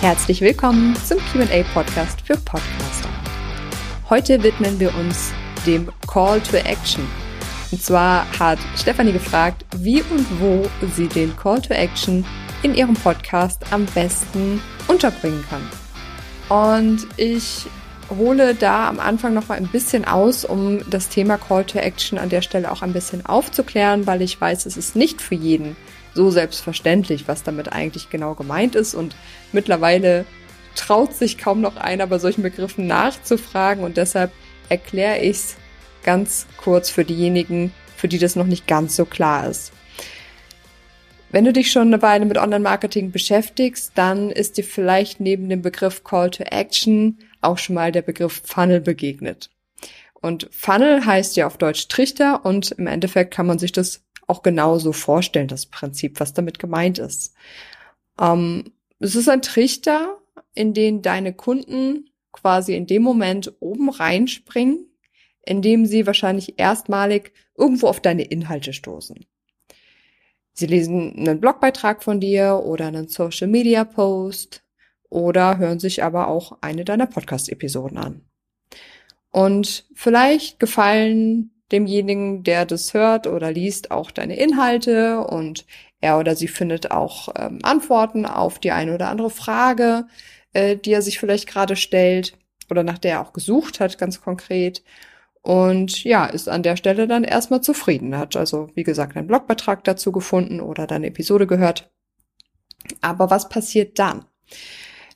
Herzlich willkommen zum QA-Podcast für Podcaster. Heute widmen wir uns dem Call to Action. Und zwar hat Stefanie gefragt, wie und wo sie den Call to Action in ihrem Podcast am besten unterbringen kann. Und ich hole da am Anfang noch mal ein bisschen aus, um das Thema Call to Action an der Stelle auch ein bisschen aufzuklären, weil ich weiß, es ist nicht für jeden so selbstverständlich, was damit eigentlich genau gemeint ist. Und mittlerweile traut sich kaum noch einer bei solchen Begriffen nachzufragen. Und deshalb erkläre ich es ganz kurz für diejenigen, für die das noch nicht ganz so klar ist. Wenn du dich schon eine Weile mit Online-Marketing beschäftigst, dann ist dir vielleicht neben dem Begriff Call to Action auch schon mal der Begriff Funnel begegnet. Und Funnel heißt ja auf Deutsch Trichter und im Endeffekt kann man sich das auch genauso vorstellen, das Prinzip, was damit gemeint ist. Ähm, es ist ein Trichter, in den deine Kunden quasi in dem Moment oben reinspringen, indem sie wahrscheinlich erstmalig irgendwo auf deine Inhalte stoßen. Sie lesen einen Blogbeitrag von dir oder einen Social Media Post oder hören sich aber auch eine deiner Podcast-Episoden an. Und vielleicht gefallen demjenigen, der das hört oder liest, auch deine Inhalte und er oder sie findet auch ähm, Antworten auf die eine oder andere Frage, äh, die er sich vielleicht gerade stellt oder nach der er auch gesucht hat, ganz konkret. Und ja, ist an der Stelle dann erstmal zufrieden. Hat also, wie gesagt, einen Blogbeitrag dazu gefunden oder deine Episode gehört. Aber was passiert dann?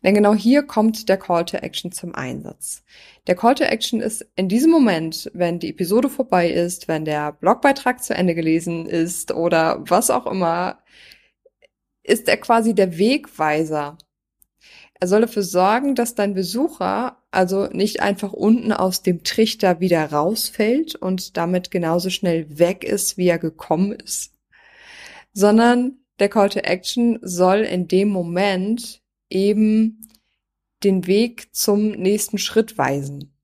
Denn genau hier kommt der Call to Action zum Einsatz. Der Call to Action ist in diesem Moment, wenn die Episode vorbei ist, wenn der Blogbeitrag zu Ende gelesen ist oder was auch immer, ist er quasi der Wegweiser. Er soll dafür sorgen, dass dein Besucher also nicht einfach unten aus dem Trichter wieder rausfällt und damit genauso schnell weg ist, wie er gekommen ist, sondern der Call to Action soll in dem Moment eben den Weg zum nächsten Schritt weisen.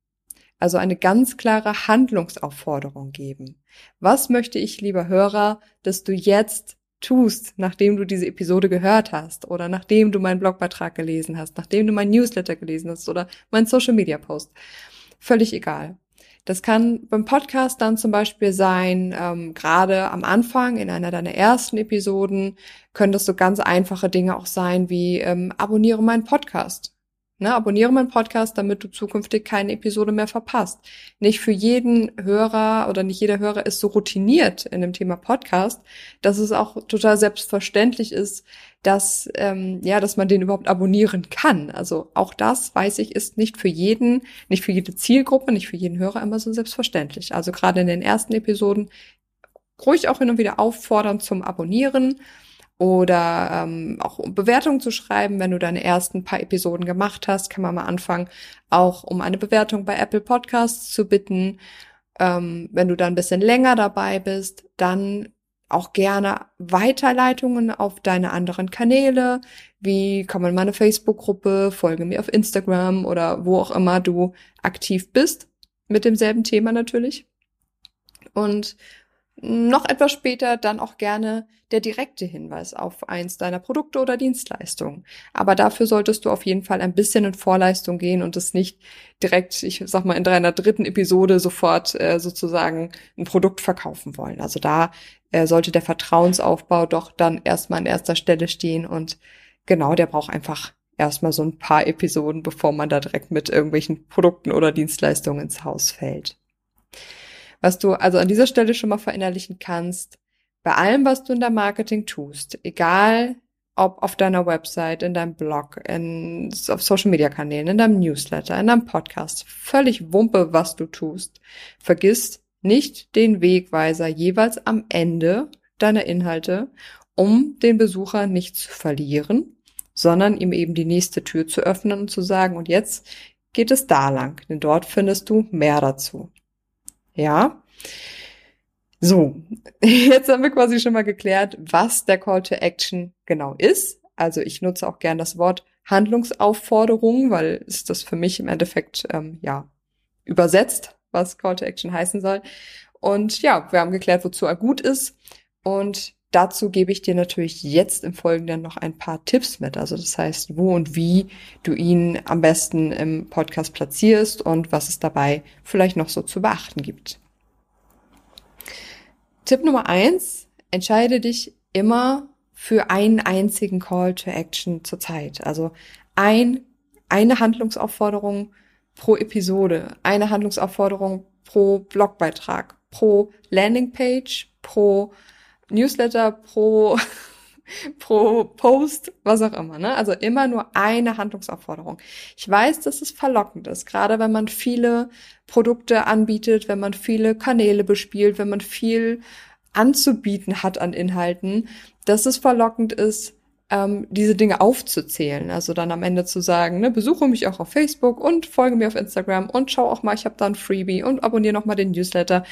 Also eine ganz klare Handlungsaufforderung geben. Was möchte ich, lieber Hörer, dass du jetzt tust, nachdem du diese Episode gehört hast oder nachdem du meinen Blogbeitrag gelesen hast, nachdem du mein Newsletter gelesen hast oder mein Social Media Post. Völlig egal. Das kann beim Podcast dann zum Beispiel sein, ähm, gerade am Anfang in einer deiner ersten Episoden können das so ganz einfache Dinge auch sein wie ähm, abonniere meinen Podcast. Ne, abonniere meinen Podcast, damit du zukünftig keine Episode mehr verpasst. Nicht für jeden Hörer oder nicht jeder Hörer ist so routiniert in dem Thema Podcast, dass es auch total selbstverständlich ist, dass ähm, ja, dass man den überhaupt abonnieren kann. Also auch das weiß ich ist nicht für jeden, nicht für jede Zielgruppe, nicht für jeden Hörer immer so selbstverständlich. Also gerade in den ersten Episoden ruhig auch hin und wieder auffordern zum Abonnieren oder ähm, auch Bewertungen zu schreiben, wenn du deine ersten paar Episoden gemacht hast, kann man mal anfangen, auch um eine Bewertung bei Apple Podcasts zu bitten. Ähm, wenn du da ein bisschen länger dabei bist, dann auch gerne Weiterleitungen auf deine anderen Kanäle, wie komm in meine Facebook-Gruppe, folge mir auf Instagram oder wo auch immer du aktiv bist, mit demselben Thema natürlich. Und noch etwas später dann auch gerne der direkte Hinweis auf eins deiner Produkte oder Dienstleistungen. Aber dafür solltest du auf jeden Fall ein bisschen in Vorleistung gehen und es nicht direkt, ich sag mal, in deiner dritten Episode sofort äh, sozusagen ein Produkt verkaufen wollen. Also da äh, sollte der Vertrauensaufbau doch dann erstmal an erster Stelle stehen und genau, der braucht einfach erstmal so ein paar Episoden, bevor man da direkt mit irgendwelchen Produkten oder Dienstleistungen ins Haus fällt. Was du also an dieser Stelle schon mal verinnerlichen kannst, bei allem, was du in deinem Marketing tust, egal ob auf deiner Website, in deinem Blog, in, auf Social Media Kanälen, in deinem Newsletter, in deinem Podcast, völlig Wumpe, was du tust. Vergiss nicht den Wegweiser jeweils am Ende deiner Inhalte, um den Besucher nicht zu verlieren, sondern ihm eben die nächste Tür zu öffnen und zu sagen, und jetzt geht es da lang, denn dort findest du mehr dazu. Ja. So, jetzt haben wir quasi schon mal geklärt, was der Call to Action genau ist. Also ich nutze auch gern das Wort Handlungsaufforderung, weil es das für mich im Endeffekt ähm, ja übersetzt, was Call to Action heißen soll. Und ja, wir haben geklärt, wozu er gut ist. Und dazu gebe ich dir natürlich jetzt im Folgenden noch ein paar Tipps mit. Also das heißt, wo und wie du ihn am besten im Podcast platzierst und was es dabei vielleicht noch so zu beachten gibt. Tipp Nummer eins, entscheide dich immer für einen einzigen Call to Action zur Zeit. Also ein, eine Handlungsaufforderung pro Episode, eine Handlungsaufforderung pro Blogbeitrag, pro Landingpage, pro Newsletter, pro pro Post, was auch immer. Ne? Also immer nur eine Handlungsaufforderung. Ich weiß, dass es verlockend ist, gerade wenn man viele Produkte anbietet, wenn man viele Kanäle bespielt, wenn man viel anzubieten hat an Inhalten, dass es verlockend ist, ähm, diese Dinge aufzuzählen. Also dann am Ende zu sagen, ne, besuche mich auch auf Facebook und folge mir auf Instagram und schau auch mal, ich habe da ein Freebie und abonniere noch mal den Newsletter.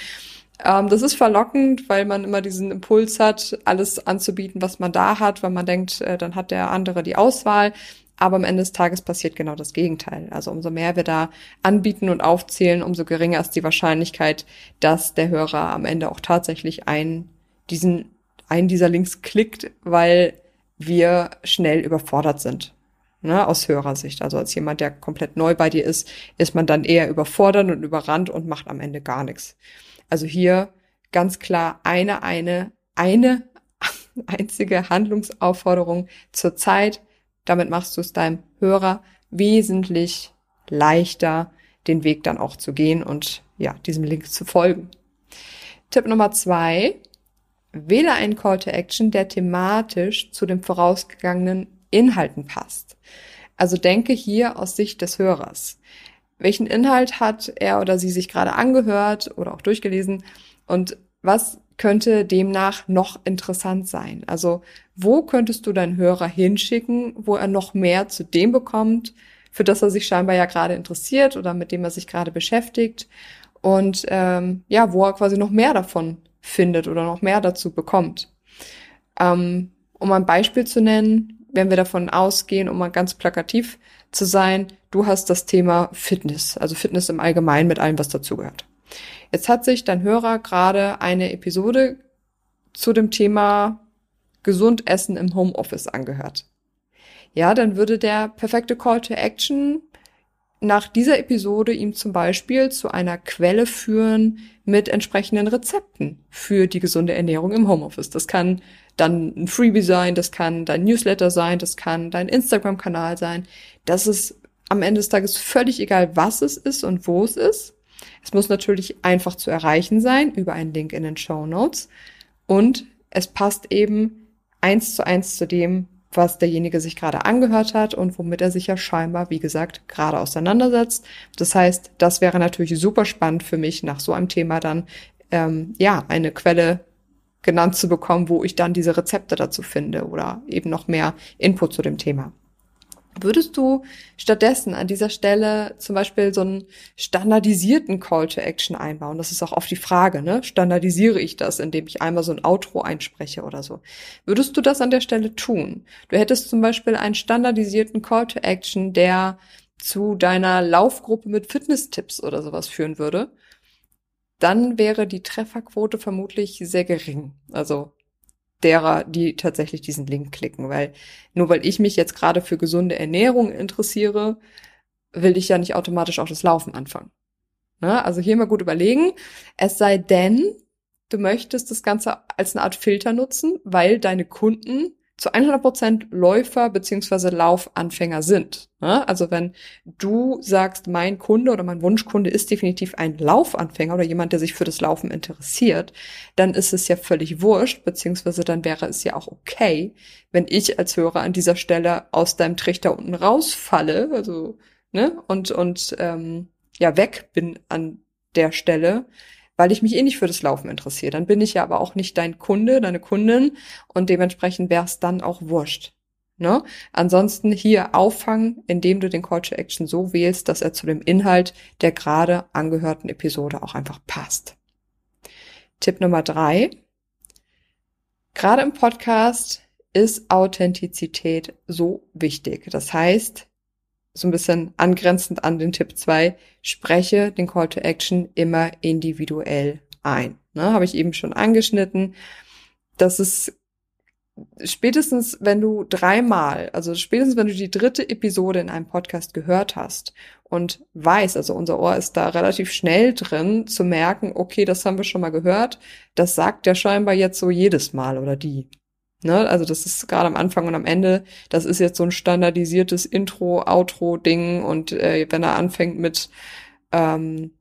Ähm, das ist verlockend, weil man immer diesen Impuls hat, alles anzubieten, was man da hat, weil man denkt, äh, dann hat der andere die Auswahl. Aber am Ende des Tages passiert genau das Gegenteil. Also umso mehr wir da anbieten und aufzählen, umso geringer ist die Wahrscheinlichkeit, dass der Hörer am Ende auch tatsächlich einen, diesen, einen dieser Links klickt, weil wir schnell überfordert sind. Ne, aus Hörersicht. Also als jemand, der komplett neu bei dir ist, ist man dann eher überfordert und überrannt und macht am Ende gar nichts. Also hier ganz klar eine, eine, eine einzige Handlungsaufforderung zur Zeit. Damit machst du es deinem Hörer wesentlich leichter, den Weg dann auch zu gehen und ja, diesem Link zu folgen. Tipp Nummer zwei. Wähle einen Call to Action, der thematisch zu den vorausgegangenen Inhalten passt. Also denke hier aus Sicht des Hörers. Welchen Inhalt hat er oder sie sich gerade angehört oder auch durchgelesen und was könnte demnach noch interessant sein? Also wo könntest du deinen Hörer hinschicken, wo er noch mehr zu dem bekommt, für das er sich scheinbar ja gerade interessiert oder mit dem er sich gerade beschäftigt und ähm, ja, wo er quasi noch mehr davon findet oder noch mehr dazu bekommt. Ähm, um ein Beispiel zu nennen, wenn wir davon ausgehen, um mal ganz plakativ zu sein, du hast das Thema Fitness, also Fitness im Allgemeinen mit allem, was dazugehört. Jetzt hat sich dein Hörer gerade eine Episode zu dem Thema gesund essen im Homeoffice angehört. Ja, dann würde der perfekte Call to Action nach dieser Episode ihm zum Beispiel zu einer Quelle führen mit entsprechenden Rezepten für die gesunde Ernährung im Homeoffice. Das kann dann ein Freebie sein, das kann dein Newsletter sein, das kann dein Instagram-Kanal sein. Das ist am Ende des Tages völlig egal, was es ist und wo es ist. Es muss natürlich einfach zu erreichen sein über einen Link in den Show Notes und es passt eben eins zu eins zu dem, was derjenige sich gerade angehört hat und womit er sich ja scheinbar, wie gesagt, gerade auseinandersetzt. Das heißt, das wäre natürlich super spannend für mich, nach so einem Thema dann ähm, ja eine Quelle genannt zu bekommen, wo ich dann diese Rezepte dazu finde oder eben noch mehr Input zu dem Thema. Würdest du stattdessen an dieser Stelle zum Beispiel so einen standardisierten Call to Action einbauen? Das ist auch oft die Frage, ne? Standardisiere ich das, indem ich einmal so ein Outro einspreche oder so? Würdest du das an der Stelle tun? Du hättest zum Beispiel einen standardisierten Call to Action, der zu deiner Laufgruppe mit Fitness-Tipps oder sowas führen würde. Dann wäre die Trefferquote vermutlich sehr gering. Also derer, die tatsächlich diesen Link klicken, weil nur weil ich mich jetzt gerade für gesunde Ernährung interessiere, will ich ja nicht automatisch auch das Laufen anfangen. Ne? Also hier mal gut überlegen, es sei denn, du möchtest das Ganze als eine Art Filter nutzen, weil deine Kunden zu 100% Läufer beziehungsweise Laufanfänger sind. Ne? Also wenn du sagst, mein Kunde oder mein Wunschkunde ist definitiv ein Laufanfänger oder jemand, der sich für das Laufen interessiert, dann ist es ja völlig wurscht, beziehungsweise dann wäre es ja auch okay, wenn ich als Hörer an dieser Stelle aus deinem Trichter unten rausfalle, also ne, und und ähm, ja weg bin an der Stelle, weil ich mich eh nicht für das Laufen interessiere. Dann bin ich ja aber auch nicht dein Kunde, deine Kundin und dementsprechend wäre es dann auch wurscht. Ne? Ansonsten hier auffangen, indem du den Call to Action so wählst, dass er zu dem Inhalt der gerade angehörten Episode auch einfach passt. Tipp Nummer drei. Gerade im Podcast ist Authentizität so wichtig. Das heißt, so ein bisschen angrenzend an den Tipp zwei spreche den Call to Action immer individuell ein. Ne, Habe ich eben schon angeschnitten. Das ist spätestens, wenn du dreimal, also spätestens, wenn du die dritte Episode in einem Podcast gehört hast und weißt, also unser Ohr ist da relativ schnell drin, zu merken, okay, das haben wir schon mal gehört, das sagt der scheinbar jetzt so jedes Mal oder die. Ne? Also das ist gerade am Anfang und am Ende, das ist jetzt so ein standardisiertes Intro, Outro-Ding und äh, wenn er anfängt mit ähm,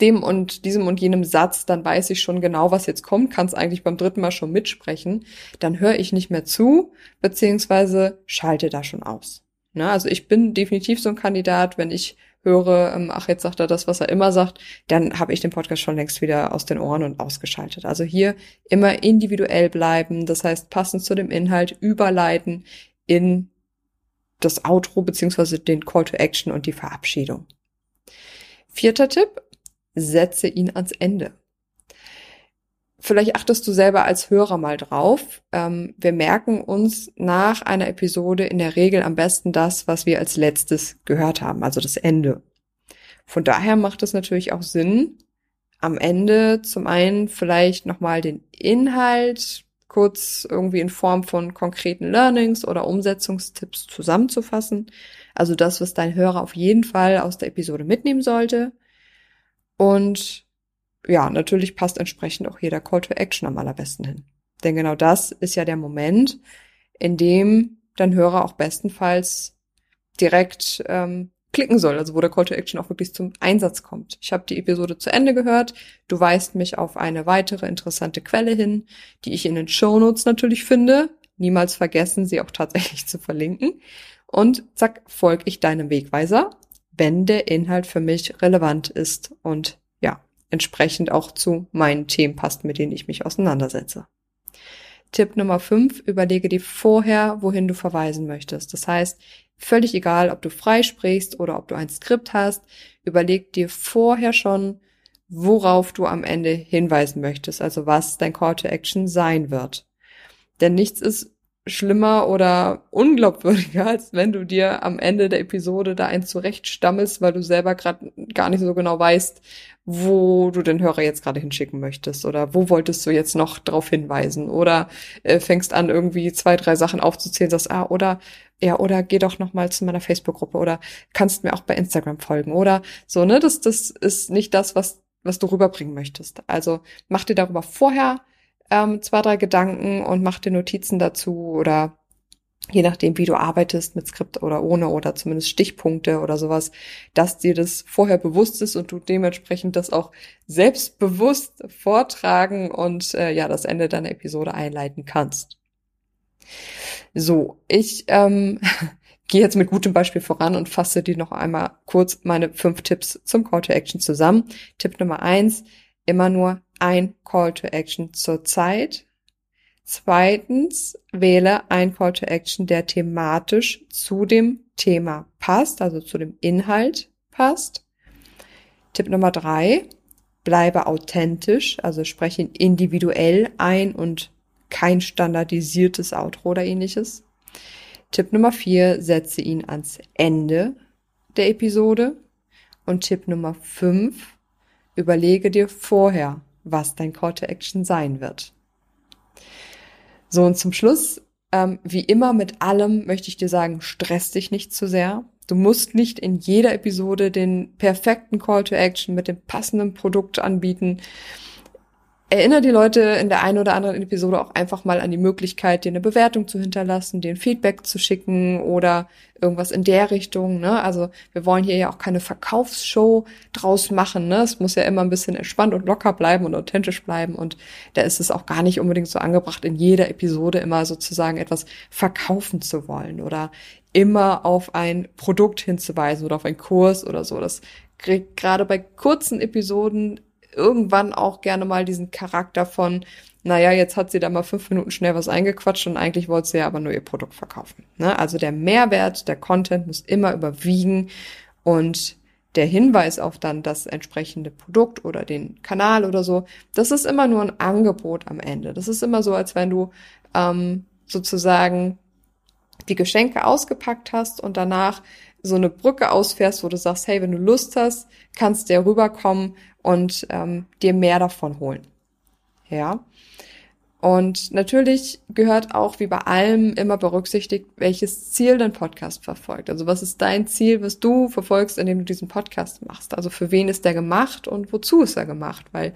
dem und diesem und jenem Satz, dann weiß ich schon genau, was jetzt kommt, kann es eigentlich beim dritten Mal schon mitsprechen, dann höre ich nicht mehr zu, beziehungsweise schalte da schon aus. Ne? Also ich bin definitiv so ein Kandidat, wenn ich höre, ähm, ach, jetzt sagt er das, was er immer sagt, dann habe ich den Podcast schon längst wieder aus den Ohren und ausgeschaltet. Also hier immer individuell bleiben, das heißt passend zu dem Inhalt überleiten in das Outro beziehungsweise den Call to Action und die Verabschiedung. Vierter Tipp, setze ihn ans Ende. Vielleicht achtest du selber als Hörer mal drauf. Ähm, wir merken uns nach einer Episode in der Regel am besten das, was wir als letztes gehört haben, also das Ende. Von daher macht es natürlich auch Sinn, am Ende zum einen vielleicht nochmal den Inhalt kurz irgendwie in Form von konkreten Learnings oder Umsetzungstipps zusammenzufassen. Also das, was dein Hörer auf jeden Fall aus der Episode mitnehmen sollte. Und ja, natürlich passt entsprechend auch hier der Call to Action am allerbesten hin. Denn genau das ist ja der Moment, in dem dein Hörer auch bestenfalls direkt ähm, klicken soll, also wo der Call to Action auch wirklich zum Einsatz kommt. Ich habe die Episode zu Ende gehört, du weist mich auf eine weitere interessante Quelle hin, die ich in den Show Notes natürlich finde. Niemals vergessen, sie auch tatsächlich zu verlinken. Und zack, folge ich deinem Wegweiser, wenn der Inhalt für mich relevant ist und entsprechend auch zu meinen Themen passt, mit denen ich mich auseinandersetze. Tipp Nummer 5, überlege dir vorher, wohin du verweisen möchtest. Das heißt, völlig egal, ob du frei sprichst oder ob du ein Skript hast, überleg dir vorher schon, worauf du am Ende hinweisen möchtest, also was dein Call to Action sein wird. Denn nichts ist schlimmer oder unglaubwürdiger, als wenn du dir am Ende der Episode da eins zurechtstammelst, weil du selber gerade gar nicht so genau weißt, wo du den Hörer jetzt gerade hinschicken möchtest oder wo wolltest du jetzt noch drauf hinweisen oder äh, fängst an irgendwie zwei, drei Sachen aufzuzählen, sagst, ah, oder ja, oder geh doch noch mal zu meiner Facebook-Gruppe oder kannst mir auch bei Instagram folgen oder so, ne? Das, das ist nicht das, was, was du rüberbringen möchtest. Also mach dir darüber vorher ähm, zwei, drei Gedanken und mach dir Notizen dazu oder je nachdem, wie du arbeitest mit Skript oder ohne oder zumindest Stichpunkte oder sowas, dass dir das vorher bewusst ist und du dementsprechend das auch selbstbewusst vortragen und äh, ja, das Ende deiner Episode einleiten kannst. So, ich ähm, gehe jetzt mit gutem Beispiel voran und fasse dir noch einmal kurz meine fünf Tipps zum Call to Action zusammen. Tipp Nummer eins, immer nur ein Call to Action zur Zeit. Zweitens, wähle ein Call to Action, der thematisch zu dem Thema passt, also zu dem Inhalt passt. Tipp Nummer drei, bleibe authentisch, also spreche ihn individuell ein und kein standardisiertes Outro oder ähnliches. Tipp Nummer vier, setze ihn ans Ende der Episode. Und Tipp Nummer fünf, überlege dir vorher, was dein Call to Action sein wird. So, und zum Schluss, ähm, wie immer mit allem möchte ich dir sagen, stress dich nicht zu sehr. Du musst nicht in jeder Episode den perfekten Call to Action mit dem passenden Produkt anbieten. Erinnere die Leute in der einen oder anderen Episode auch einfach mal an die Möglichkeit, dir eine Bewertung zu hinterlassen, dir ein Feedback zu schicken oder irgendwas in der Richtung. Ne? Also wir wollen hier ja auch keine Verkaufsshow draus machen. Ne? Es muss ja immer ein bisschen entspannt und locker bleiben und authentisch bleiben. Und da ist es auch gar nicht unbedingt so angebracht, in jeder Episode immer sozusagen etwas verkaufen zu wollen oder immer auf ein Produkt hinzuweisen oder auf einen Kurs oder so. Das kriegt gerade bei kurzen Episoden irgendwann auch gerne mal diesen Charakter von, naja, jetzt hat sie da mal fünf Minuten schnell was eingequatscht und eigentlich wollte sie ja aber nur ihr Produkt verkaufen. Ne? Also der Mehrwert, der Content muss immer überwiegen und der Hinweis auf dann das entsprechende Produkt oder den Kanal oder so, das ist immer nur ein Angebot am Ende. Das ist immer so, als wenn du ähm, sozusagen die Geschenke ausgepackt hast und danach so eine Brücke ausfährst, wo du sagst, hey, wenn du Lust hast, kannst du ja rüberkommen und ähm, dir mehr davon holen. Ja. Und natürlich gehört auch wie bei allem immer berücksichtigt, welches Ziel dein Podcast verfolgt. Also was ist dein Ziel, was du verfolgst, indem du diesen Podcast machst? Also für wen ist der gemacht und wozu ist er gemacht? Weil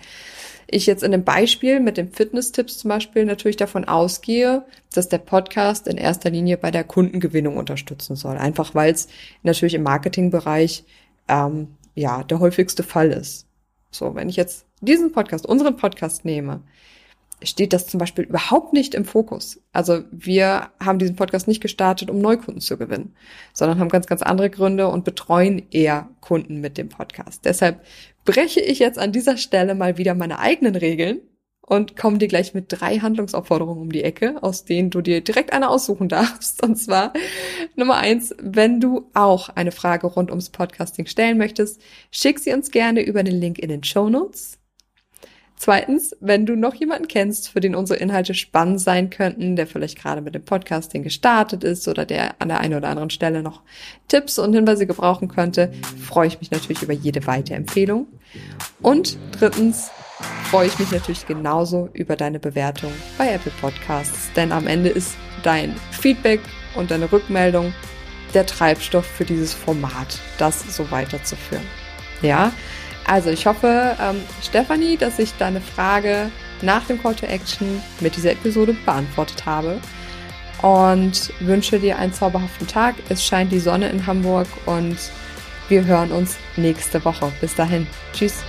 ich jetzt in dem Beispiel mit den Fitness-Tipps zum Beispiel natürlich davon ausgehe, dass der Podcast in erster Linie bei der Kundengewinnung unterstützen soll. Einfach weil es natürlich im Marketingbereich ähm, ja der häufigste Fall ist. So, wenn ich jetzt diesen Podcast, unseren Podcast nehme, steht das zum Beispiel überhaupt nicht im Fokus. Also wir haben diesen Podcast nicht gestartet, um Neukunden zu gewinnen, sondern haben ganz, ganz andere Gründe und betreuen eher Kunden mit dem Podcast. Deshalb breche ich jetzt an dieser Stelle mal wieder meine eigenen Regeln und komme dir gleich mit drei Handlungsaufforderungen um die Ecke, aus denen du dir direkt eine aussuchen darfst. Und zwar Nummer eins, wenn du auch eine Frage rund ums Podcasting stellen möchtest, schick sie uns gerne über den Link in den Show Notes. Zweitens, wenn du noch jemanden kennst, für den unsere Inhalte spannend sein könnten, der vielleicht gerade mit dem Podcasting gestartet ist oder der an der einen oder anderen Stelle noch Tipps und Hinweise gebrauchen könnte, freue ich mich natürlich über jede weitere Empfehlung. Und drittens freue ich mich natürlich genauso über deine Bewertung bei Apple Podcasts, denn am Ende ist dein Feedback und deine Rückmeldung der Treibstoff für dieses Format, das so weiterzuführen. Ja, also ich hoffe, ähm, Stefanie, dass ich deine Frage nach dem Call to Action mit dieser Episode beantwortet habe und wünsche dir einen zauberhaften Tag. Es scheint die Sonne in Hamburg und wir hören uns nächste Woche. Bis dahin. Tschüss.